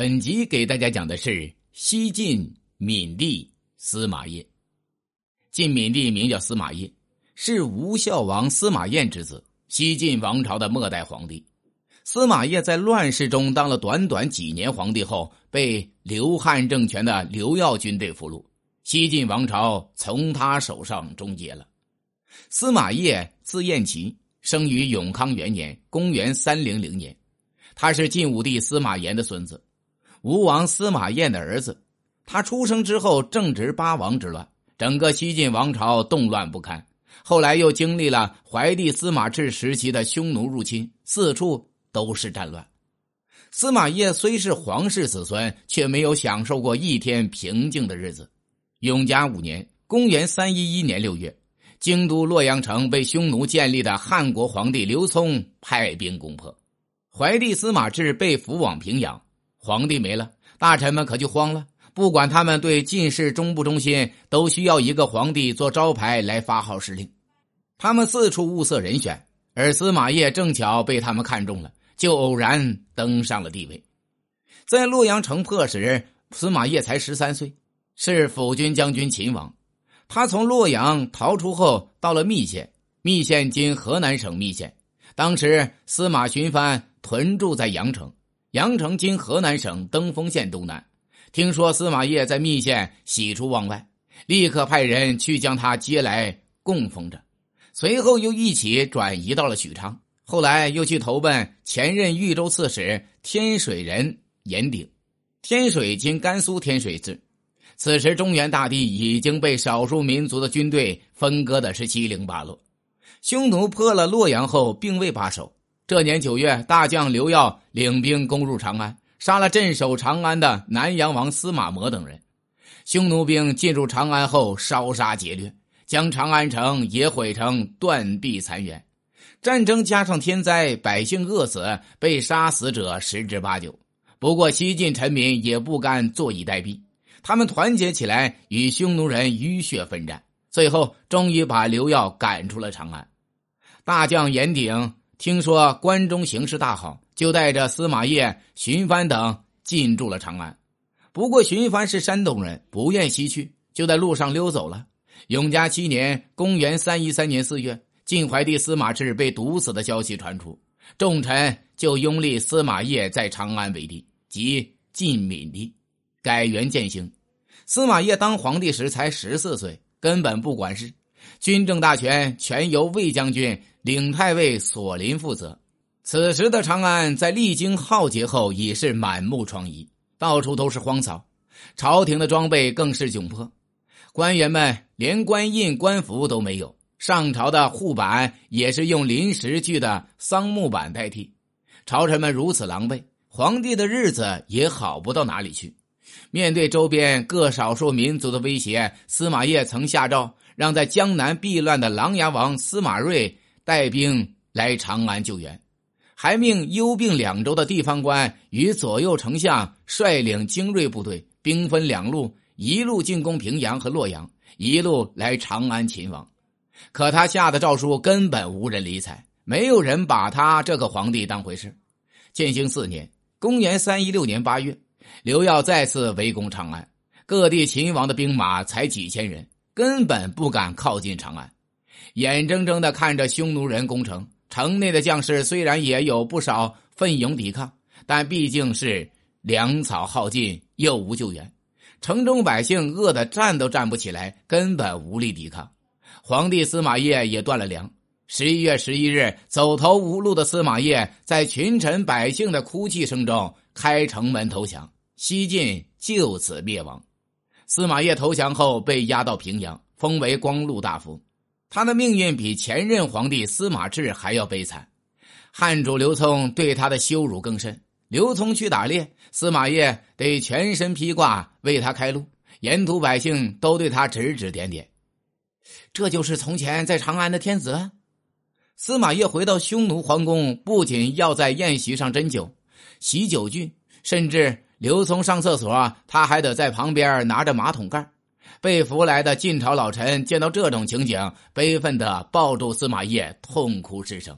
本集给大家讲的是西晋闵帝司马邺。晋闵帝名叫司马邺，是吴孝王司马彦之子，西晋王朝的末代皇帝。司马邺在乱世中当了短短几年皇帝后，被刘汉政权的刘耀军队俘虏，西晋王朝从他手上终结了。司马邺字彦齐，生于永康元年（公元300年），他是晋武帝司马炎的孙子。吴王司马彦的儿子，他出生之后正值八王之乱，整个西晋王朝动乱不堪。后来又经历了怀帝司马炽时期的匈奴入侵，四处都是战乱。司马邺虽是皇室子孙，却没有享受过一天平静的日子。永嘉五年（公元311年六月），京都洛阳城被匈奴建立的汉国皇帝刘聪派兵攻破，怀帝司马炽被俘往平阳。皇帝没了，大臣们可就慌了。不管他们对进士忠不忠心，都需要一个皇帝做招牌来发号施令。他们四处物色人选，而司马邺正巧被他们看中了，就偶然登上了帝位。在洛阳城破时，司马邺才十三岁，是辅军将军秦王。他从洛阳逃出后，到了密县，密县今河南省密县。当时司马寻藩屯驻在阳城。阳城今河南省登封县东南，听说司马邺在密县喜出望外，立刻派人去将他接来供奉着。随后又一起转移到了许昌，后来又去投奔前任豫州刺史天水人严鼎。天水今甘肃天水市。此时中原大地已经被少数民族的军队分割的是七零八落，匈奴破了洛阳后，并未罢手。这年九月，大将刘耀领兵攻入长安，杀了镇守长安的南阳王司马模等人。匈奴兵进入长安后，烧杀劫掠，将长安城也毁成断壁残垣。战争加上天灾，百姓饿死，被杀死者十之八九。不过西晋臣民也不甘坐以待毙，他们团结起来与匈奴人浴血奋战，最后终于把刘耀赶出了长安。大将严鼎。听说关中形势大好，就带着司马邺、荀帆等进驻了长安。不过荀帆是山东人，不愿西去，就在路上溜走了。永嘉七年（公元313年四月），晋怀帝司马炽被毒死的消息传出，众臣就拥立司马邺在长安为帝，即晋闵帝，改元建兴。司马邺当皇帝时才十四岁，根本不管事，军政大权全由魏将军。领太尉索林负责。此时的长安在历经浩劫后已是满目疮痍，到处都是荒草，朝廷的装备更是窘迫，官员们连官印、官服都没有，上朝的护板也是用临时锯的桑木板代替。朝臣们如此狼狈，皇帝的日子也好不到哪里去。面对周边各少数民族的威胁，司马邺曾下诏让在江南避乱的琅琊王司马睿。带兵来长安救援，还命幽并两州的地方官与左右丞相率领精锐部队，兵分两路，一路进攻平阳和洛阳，一路来长安擒王。可他下的诏书根本无人理睬，没有人把他这个皇帝当回事。建兴四年（公元316年八月），刘耀再次围攻长安，各地秦王的兵马才几千人，根本不敢靠近长安。眼睁睁的看着匈奴人攻城，城内的将士虽然也有不少奋勇抵抗，但毕竟是粮草耗尽，又无救援，城中百姓饿得站都站不起来，根本无力抵抗。皇帝司马邺也断了粮。十一月十一日，走投无路的司马邺在群臣百姓的哭泣声中开城门投降，西晋就此灭亡。司马邺投降后被押到平阳，封为光禄大夫。他的命运比前任皇帝司马炽还要悲惨，汉主刘聪对他的羞辱更深。刘聪去打猎，司马邺得全身披挂为他开路，沿途百姓都对他指指点点。这就是从前在长安的天子。司马邺回到匈奴皇宫，不仅要在宴席上斟酒、洗酒具，甚至刘聪上厕所，他还得在旁边拿着马桶盖。被俘来的晋朝老臣见到这种情景，悲愤的抱住司马邺，痛哭失声。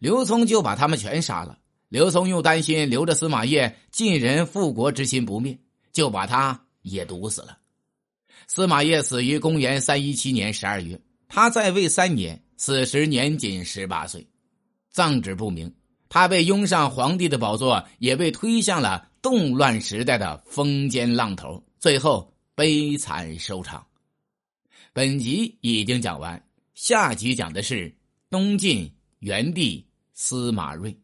刘聪就把他们全杀了。刘聪又担心留着司马懿晋人复国之心不灭，就把他也毒死了。司马懿死于公元三一七年十二月，他在位三年，此时年仅十八岁，葬址不明。他被拥上皇帝的宝座，也被推向了动乱时代的风尖浪头，最后悲惨收场。本集已经讲完，下集讲的是东晋元帝司马睿。